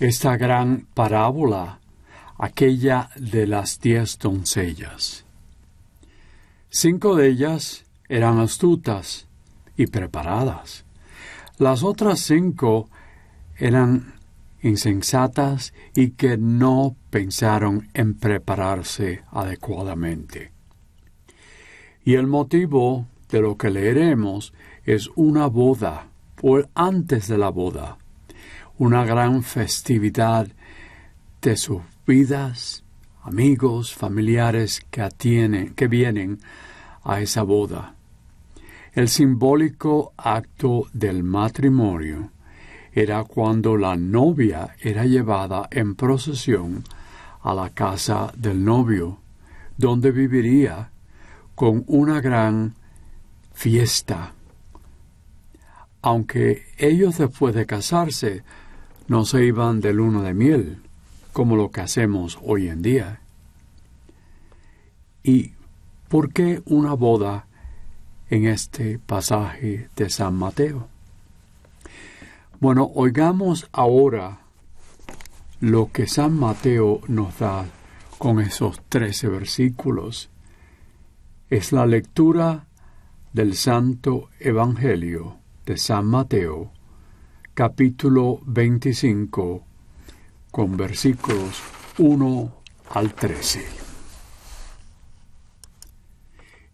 esta gran parábola, aquella de las diez doncellas. Cinco de ellas eran astutas y preparadas. Las otras cinco eran insensatas y que no pensaron en prepararse adecuadamente. Y el motivo de lo que leeremos es una boda, o antes de la boda, una gran festividad de sus vidas, amigos, familiares que, que vienen a esa boda. El simbólico acto del matrimonio era cuando la novia era llevada en procesión a la casa del novio, donde viviría con una gran fiesta. Aunque ellos después de casarse no se iban de luna de miel, como lo que hacemos hoy en día. ¿Y por qué una boda en este pasaje de San Mateo? Bueno, oigamos ahora lo que San Mateo nos da con esos trece versículos. Es la lectura del Santo Evangelio de San Mateo, capítulo 25, con versículos 1 al 13.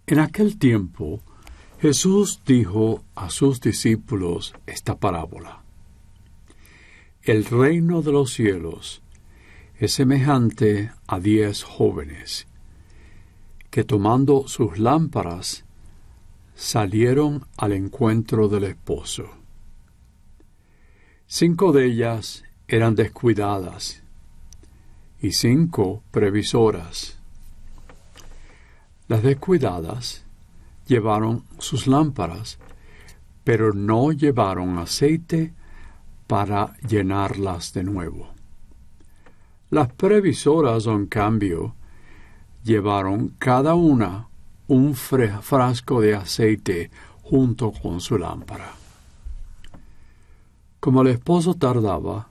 En aquel tiempo, Jesús dijo a sus discípulos esta parábola. El reino de los cielos es semejante a diez jóvenes que tomando sus lámparas salieron al encuentro del esposo. Cinco de ellas eran descuidadas y cinco previsoras. Las descuidadas llevaron sus lámparas, pero no llevaron aceite para llenarlas de nuevo. Las previsoras, en cambio, llevaron cada una un frasco de aceite junto con su lámpara. Como el esposo tardaba,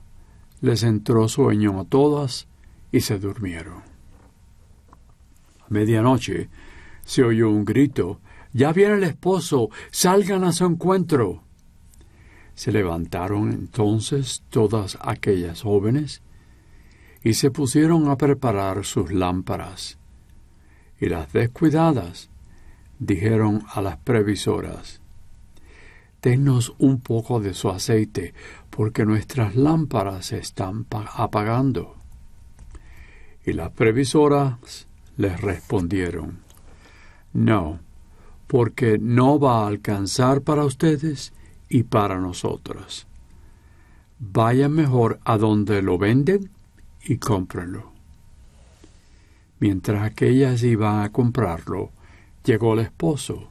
les entró sueño a todas y se durmieron. A medianoche se oyó un grito Ya viene el esposo, salgan a su encuentro. Se levantaron entonces todas aquellas jóvenes y se pusieron a preparar sus lámparas. Y las descuidadas dijeron a las previsoras Denos un poco de su aceite, porque nuestras lámparas se están apagando. Y las previsoras les respondieron, No, porque no va a alcanzar para ustedes y para nosotros. Vayan mejor a donde lo venden y cómprenlo. Mientras aquellas iban a comprarlo, llegó el esposo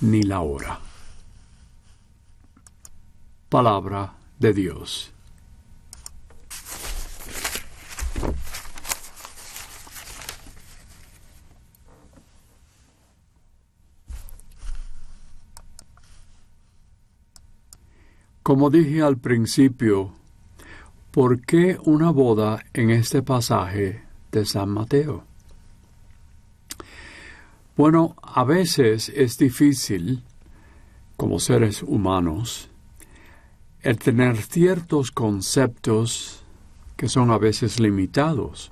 ni la hora. Palabra de Dios. Como dije al principio, ¿por qué una boda en este pasaje de San Mateo? Bueno, a veces es difícil, como seres humanos, el tener ciertos conceptos que son a veces limitados.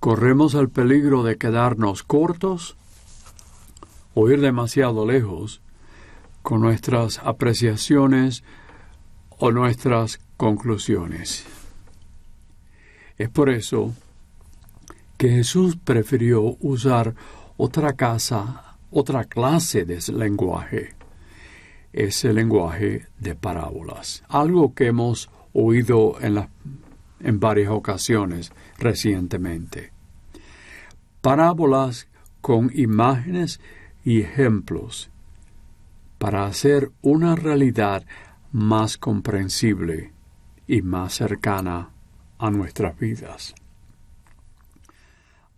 Corremos el peligro de quedarnos cortos o ir demasiado lejos con nuestras apreciaciones o nuestras conclusiones. Es por eso que Jesús prefirió usar otra casa, otra clase de lenguaje, ese lenguaje de parábolas, algo que hemos oído en, en varias ocasiones recientemente. Parábolas con imágenes y ejemplos para hacer una realidad más comprensible y más cercana a nuestras vidas.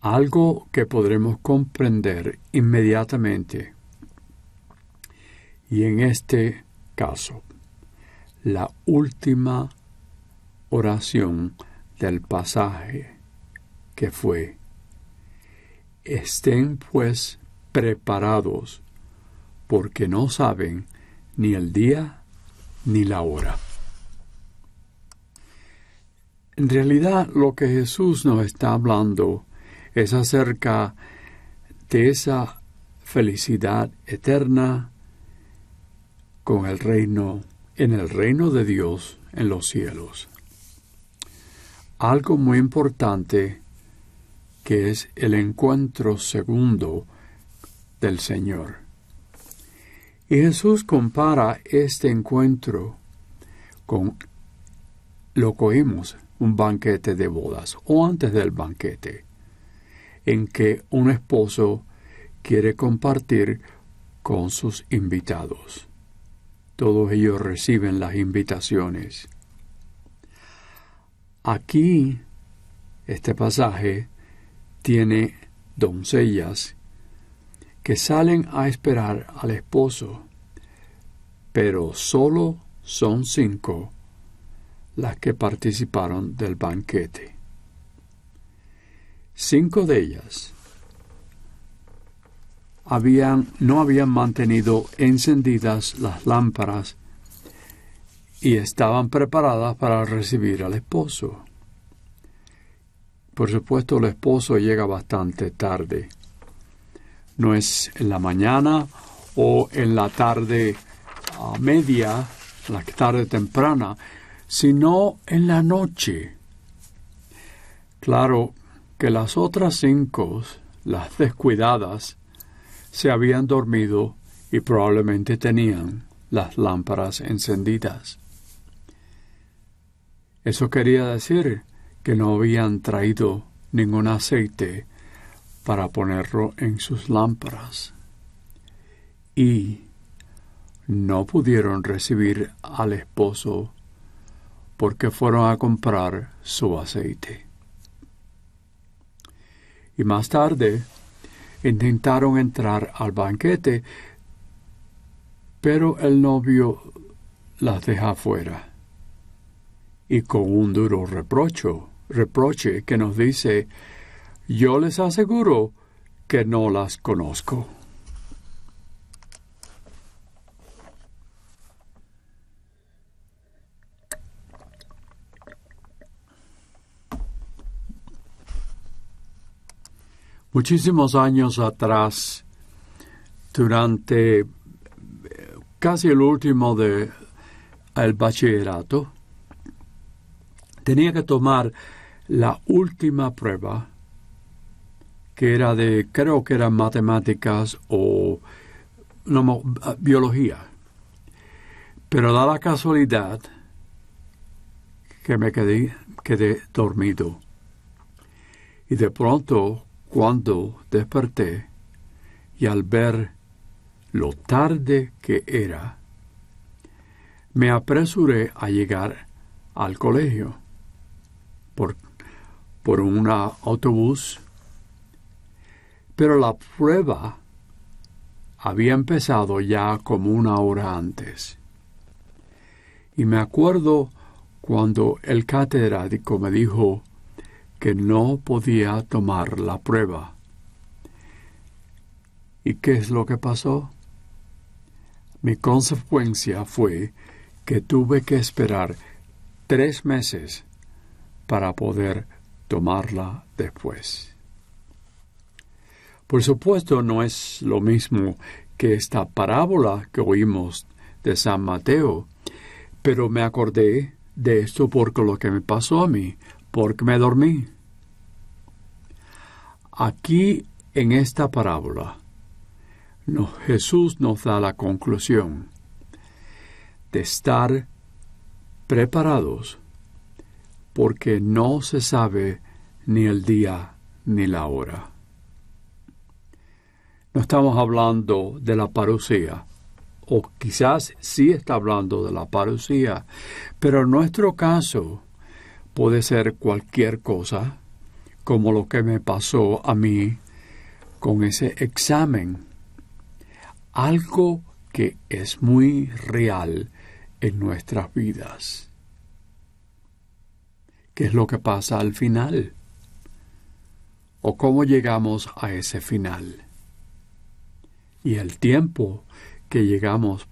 Algo que podremos comprender inmediatamente. Y en este caso, la última oración del pasaje que fue, estén pues preparados, porque no saben ni el día ni la hora. En realidad lo que Jesús nos está hablando es acerca de esa felicidad eterna con el reino, en el reino de Dios en los cielos. Algo muy importante que es el encuentro segundo del Señor. Y Jesús compara este encuentro con lo que oímos, un banquete de bodas o antes del banquete en que un esposo quiere compartir con sus invitados. Todos ellos reciben las invitaciones. Aquí, este pasaje tiene doncellas que salen a esperar al esposo, pero solo son cinco las que participaron del banquete. Cinco de ellas habían, no habían mantenido encendidas las lámparas y estaban preparadas para recibir al esposo. Por supuesto, el esposo llega bastante tarde. No es en la mañana o en la tarde media, la tarde temprana, sino en la noche. Claro, que las otras cinco, las descuidadas, se habían dormido y probablemente tenían las lámparas encendidas. Eso quería decir que no habían traído ningún aceite para ponerlo en sus lámparas y no pudieron recibir al esposo porque fueron a comprar su aceite y más tarde intentaron entrar al banquete, pero el novio las deja fuera. Y con un duro reprocho, reproche que nos dice, yo les aseguro que no las conozco. Muchísimos años atrás, durante eh, casi el último de el bachillerato, tenía que tomar la última prueba, que era de, creo que eran matemáticas o no, biología. Pero da la casualidad que me quedé, quedé dormido. Y de pronto, cuando desperté y al ver lo tarde que era, me apresuré a llegar al colegio por, por un autobús, pero la prueba había empezado ya como una hora antes. Y me acuerdo cuando el catedrático me dijo que no podía tomar la prueba. ¿Y qué es lo que pasó? Mi consecuencia fue que tuve que esperar tres meses para poder tomarla después. Por supuesto, no es lo mismo que esta parábola que oímos de San Mateo, pero me acordé de esto porque lo que me pasó a mí, porque me dormí. Aquí en esta parábola, Jesús nos da la conclusión de estar preparados porque no se sabe ni el día ni la hora. No estamos hablando de la parucía, o quizás sí está hablando de la parucía, pero en nuestro caso puede ser cualquier cosa, como lo que me pasó a mí con ese examen. Algo que es muy real en nuestras vidas. ¿Qué es lo que pasa al final? ¿O cómo llegamos a ese final? Y el tiempo que llegamos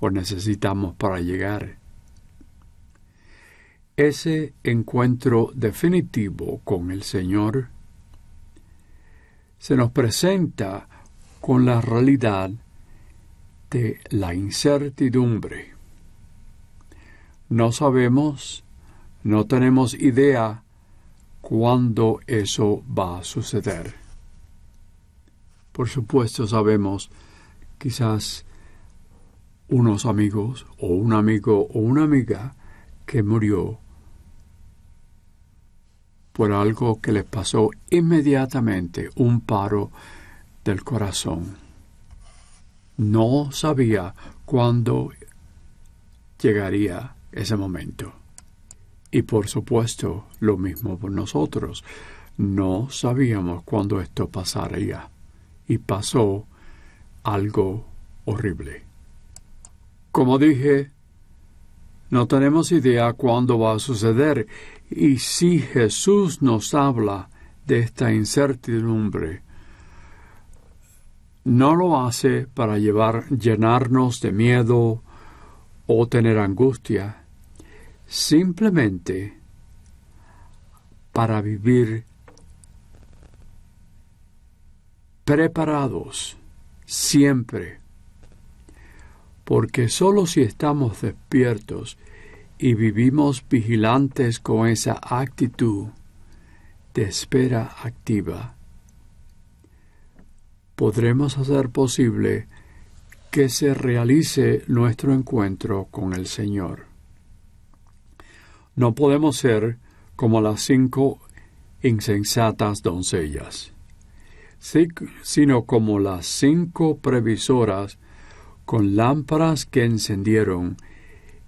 o necesitamos para llegar. Ese encuentro definitivo con el Señor se nos presenta con la realidad de la incertidumbre. No sabemos, no tenemos idea cuándo eso va a suceder. Por supuesto sabemos quizás unos amigos o un amigo o una amiga que murió por algo que les pasó inmediatamente, un paro del corazón. No sabía cuándo llegaría ese momento. Y por supuesto, lo mismo por nosotros. No sabíamos cuándo esto pasaría. Y pasó algo horrible. Como dije, no tenemos idea cuándo va a suceder y si Jesús nos habla de esta incertidumbre, no lo hace para llevar, llenarnos de miedo o tener angustia, simplemente para vivir preparados siempre, porque sólo si estamos despiertos y vivimos vigilantes con esa actitud de espera activa, podremos hacer posible que se realice nuestro encuentro con el Señor. No podemos ser como las cinco insensatas doncellas, sino como las cinco previsoras con lámparas que encendieron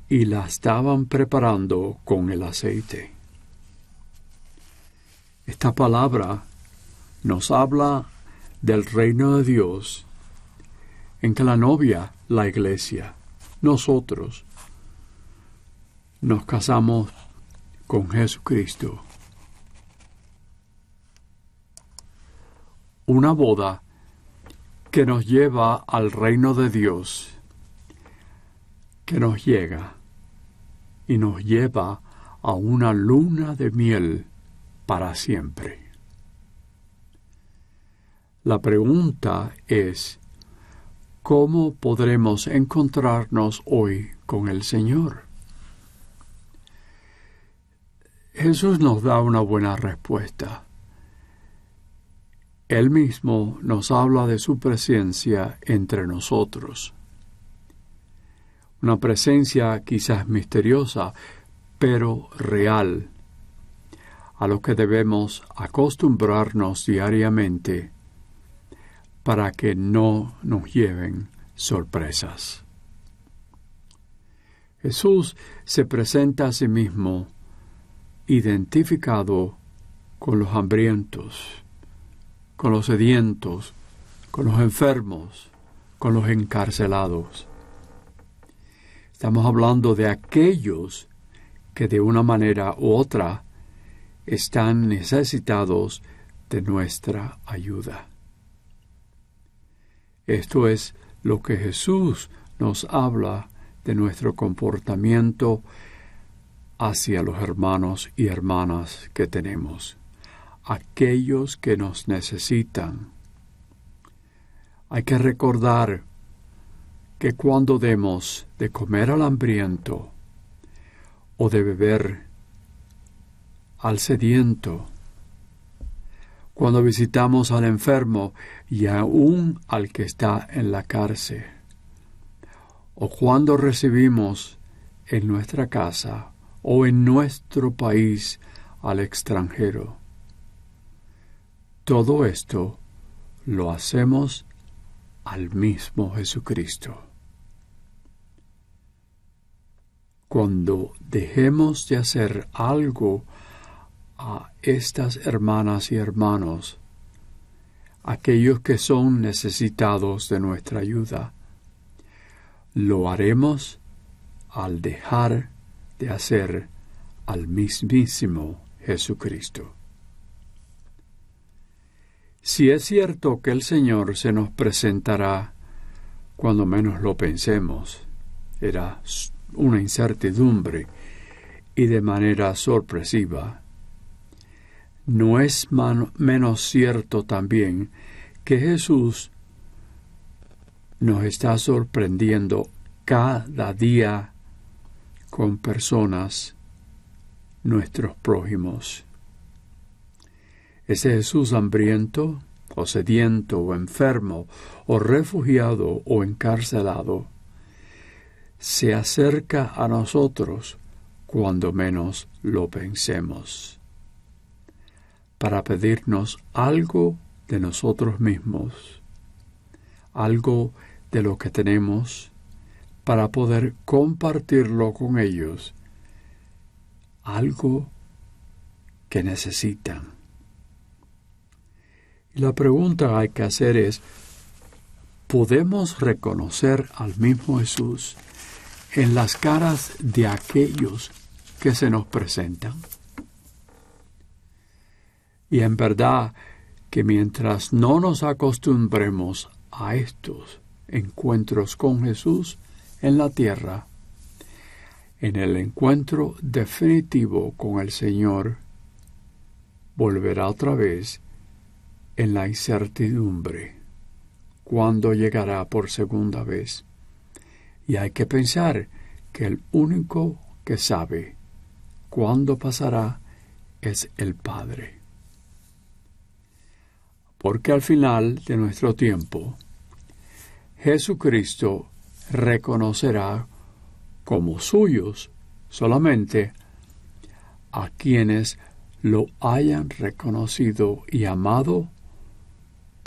y la estaban preparando con el aceite. Esta palabra nos habla del reino de Dios en que la novia, la iglesia, nosotros, nos casamos con Jesucristo. Una boda que nos lleva al reino de Dios, que nos llega y nos lleva a una luna de miel para siempre. La pregunta es, ¿cómo podremos encontrarnos hoy con el Señor? Jesús nos da una buena respuesta. Él mismo nos habla de su presencia entre nosotros una presencia quizás misteriosa, pero real, a lo que debemos acostumbrarnos diariamente para que no nos lleven sorpresas. Jesús se presenta a sí mismo identificado con los hambrientos, con los sedientos, con los enfermos, con los encarcelados. Estamos hablando de aquellos que de una manera u otra están necesitados de nuestra ayuda. Esto es lo que Jesús nos habla de nuestro comportamiento hacia los hermanos y hermanas que tenemos, aquellos que nos necesitan. Hay que recordar que cuando demos de comer al hambriento o de beber al sediento, cuando visitamos al enfermo y aún al que está en la cárcel, o cuando recibimos en nuestra casa o en nuestro país al extranjero. Todo esto lo hacemos al mismo Jesucristo. Cuando dejemos de hacer algo a estas hermanas y hermanos, aquellos que son necesitados de nuestra ayuda, lo haremos al dejar de hacer al mismísimo Jesucristo. Si es cierto que el Señor se nos presentará cuando menos lo pensemos, era una incertidumbre y de manera sorpresiva, no es menos cierto también que Jesús nos está sorprendiendo cada día con personas, nuestros prójimos. Ese Jesús hambriento, o sediento, o enfermo, o refugiado, o encarcelado, se acerca a nosotros cuando menos lo pensemos, para pedirnos algo de nosotros mismos, algo de lo que tenemos, para poder compartirlo con ellos, algo que necesitan. La pregunta hay que hacer es, ¿podemos reconocer al mismo Jesús en las caras de aquellos que se nos presentan? Y en verdad que mientras no nos acostumbremos a estos encuentros con Jesús, en la tierra, en el encuentro definitivo con el Señor, volverá otra vez en la incertidumbre cuando llegará por segunda vez. Y hay que pensar que el único que sabe cuándo pasará es el Padre. Porque al final de nuestro tiempo, Jesucristo reconocerá como suyos solamente a quienes lo hayan reconocido y amado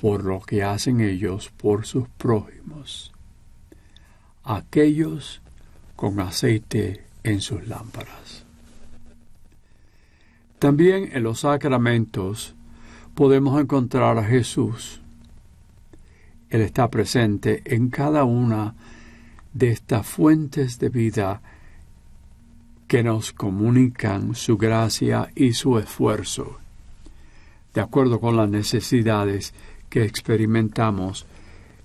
por lo que hacen ellos por sus prójimos, aquellos con aceite en sus lámparas. También en los sacramentos podemos encontrar a Jesús. Él está presente en cada una de estas fuentes de vida que nos comunican su gracia y su esfuerzo, de acuerdo con las necesidades que experimentamos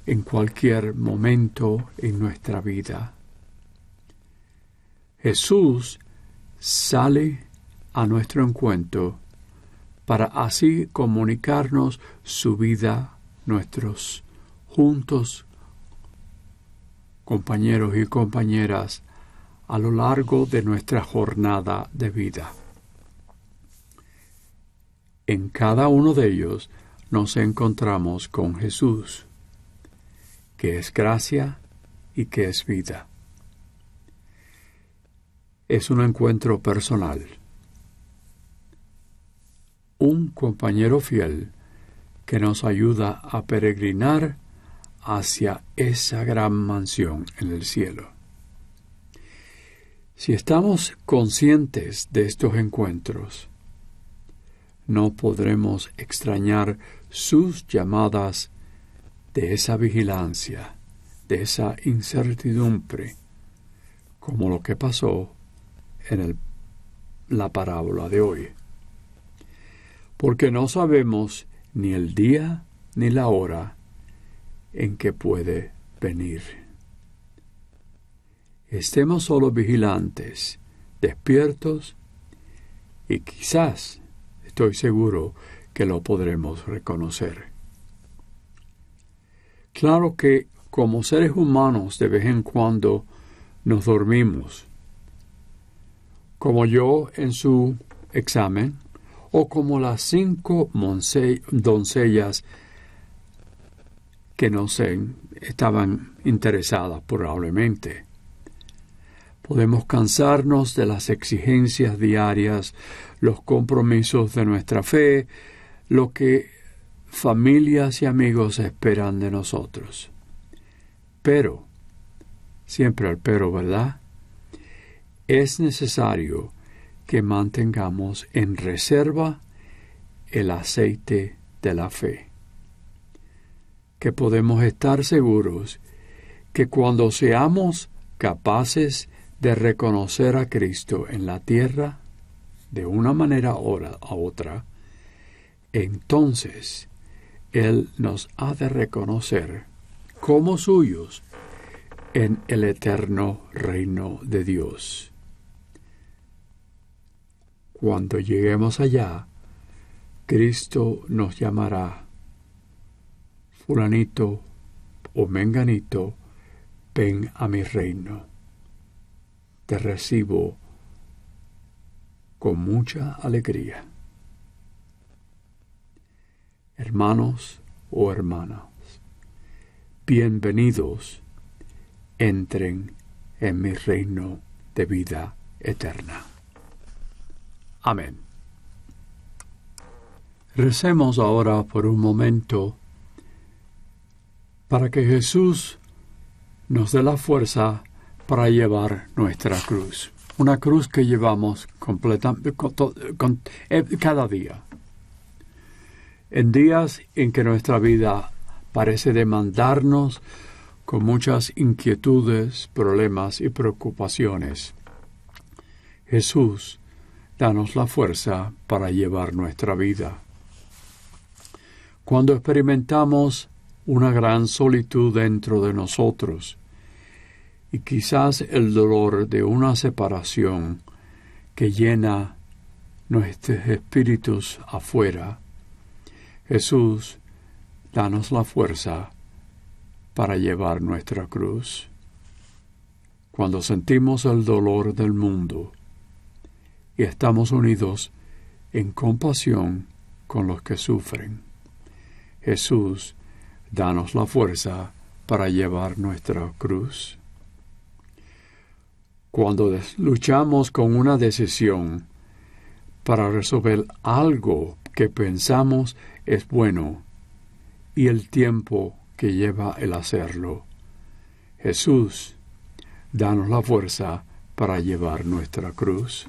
en cualquier momento en nuestra vida. Jesús sale a nuestro encuentro para así comunicarnos su vida, nuestros juntos compañeros y compañeras, a lo largo de nuestra jornada de vida. En cada uno de ellos nos encontramos con Jesús, que es gracia y que es vida. Es un encuentro personal. Un compañero fiel que nos ayuda a peregrinar hacia esa gran mansión en el cielo. Si estamos conscientes de estos encuentros, no podremos extrañar sus llamadas de esa vigilancia, de esa incertidumbre, como lo que pasó en la parábola de hoy. Porque no sabemos ni el día ni la hora en que puede venir. Estemos solo vigilantes despiertos y quizás, estoy seguro, que lo podremos reconocer. Claro que como seres humanos de vez en cuando nos dormimos, como yo en su examen, o como las cinco doncellas que no sé, estaban interesadas probablemente. Podemos cansarnos de las exigencias diarias, los compromisos de nuestra fe, lo que familias y amigos esperan de nosotros. Pero, siempre el pero, ¿verdad? Es necesario que mantengamos en reserva el aceite de la fe. Que podemos estar seguros que cuando seamos capaces de reconocer a Cristo en la tierra, de una manera a otra, entonces Él nos ha de reconocer como suyos en el eterno reino de Dios. Cuando lleguemos allá, Cristo nos llamará fulanito o menganito, ven a mi reino. Te recibo con mucha alegría. Hermanos o hermanas, bienvenidos, entren en mi reino de vida eterna. Amén. Recemos ahora por un momento para que Jesús nos dé la fuerza para llevar nuestra cruz. Una cruz que llevamos eh, cada día. En días en que nuestra vida parece demandarnos con muchas inquietudes, problemas y preocupaciones. Jesús danos la fuerza para llevar nuestra vida. Cuando experimentamos una gran solitud dentro de nosotros y quizás el dolor de una separación que llena nuestros espíritus afuera, Jesús, danos la fuerza para llevar nuestra cruz. Cuando sentimos el dolor del mundo, y estamos unidos en compasión con los que sufren. Jesús, danos la fuerza para llevar nuestra cruz. Cuando luchamos con una decisión para resolver algo que pensamos es bueno y el tiempo que lleva el hacerlo, Jesús, danos la fuerza para llevar nuestra cruz.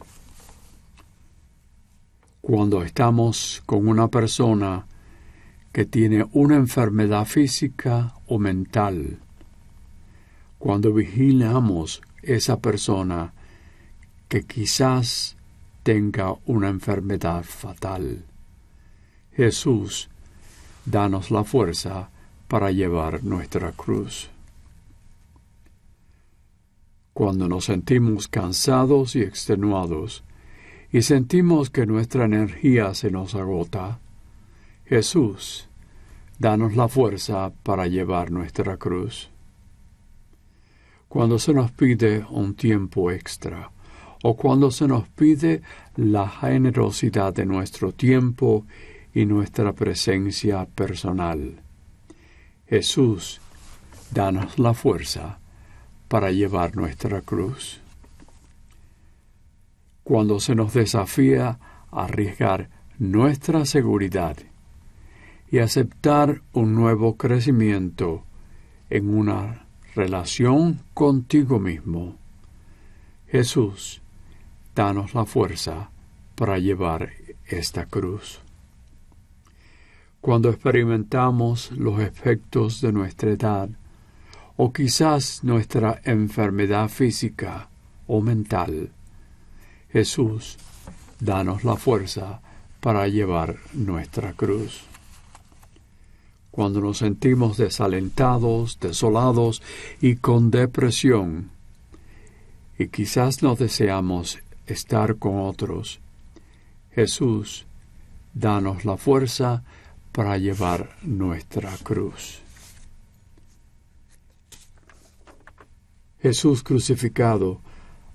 Cuando estamos con una persona que tiene una enfermedad física o mental, cuando vigilamos esa persona que quizás tenga una enfermedad fatal. Jesús, danos la fuerza para llevar nuestra cruz. Cuando nos sentimos cansados y extenuados, y sentimos que nuestra energía se nos agota, Jesús, danos la fuerza para llevar nuestra cruz. Cuando se nos pide un tiempo extra, o cuando se nos pide la generosidad de nuestro tiempo y nuestra presencia personal. Jesús, danos la fuerza para llevar nuestra cruz cuando se nos desafía a arriesgar nuestra seguridad y aceptar un nuevo crecimiento en una relación contigo mismo. Jesús, danos la fuerza para llevar esta cruz. Cuando experimentamos los efectos de nuestra edad, o quizás nuestra enfermedad física o mental, Jesús, danos la fuerza para llevar nuestra cruz. Cuando nos sentimos desalentados, desolados y con depresión, y quizás no deseamos estar con otros. Jesús, danos la fuerza para llevar nuestra cruz. Jesús crucificado,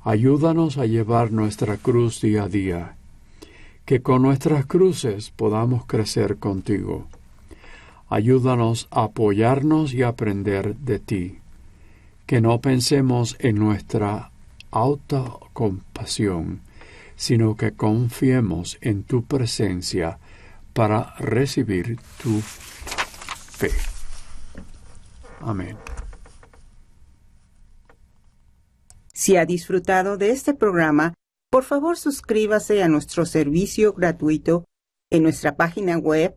ayúdanos a llevar nuestra cruz día a día, que con nuestras cruces podamos crecer contigo. Ayúdanos a apoyarnos y aprender de ti, que no pensemos en nuestra autocompasión, sino que confiemos en tu presencia para recibir tu fe. Amén. Si ha disfrutado de este programa, por favor suscríbase a nuestro servicio gratuito en nuestra página web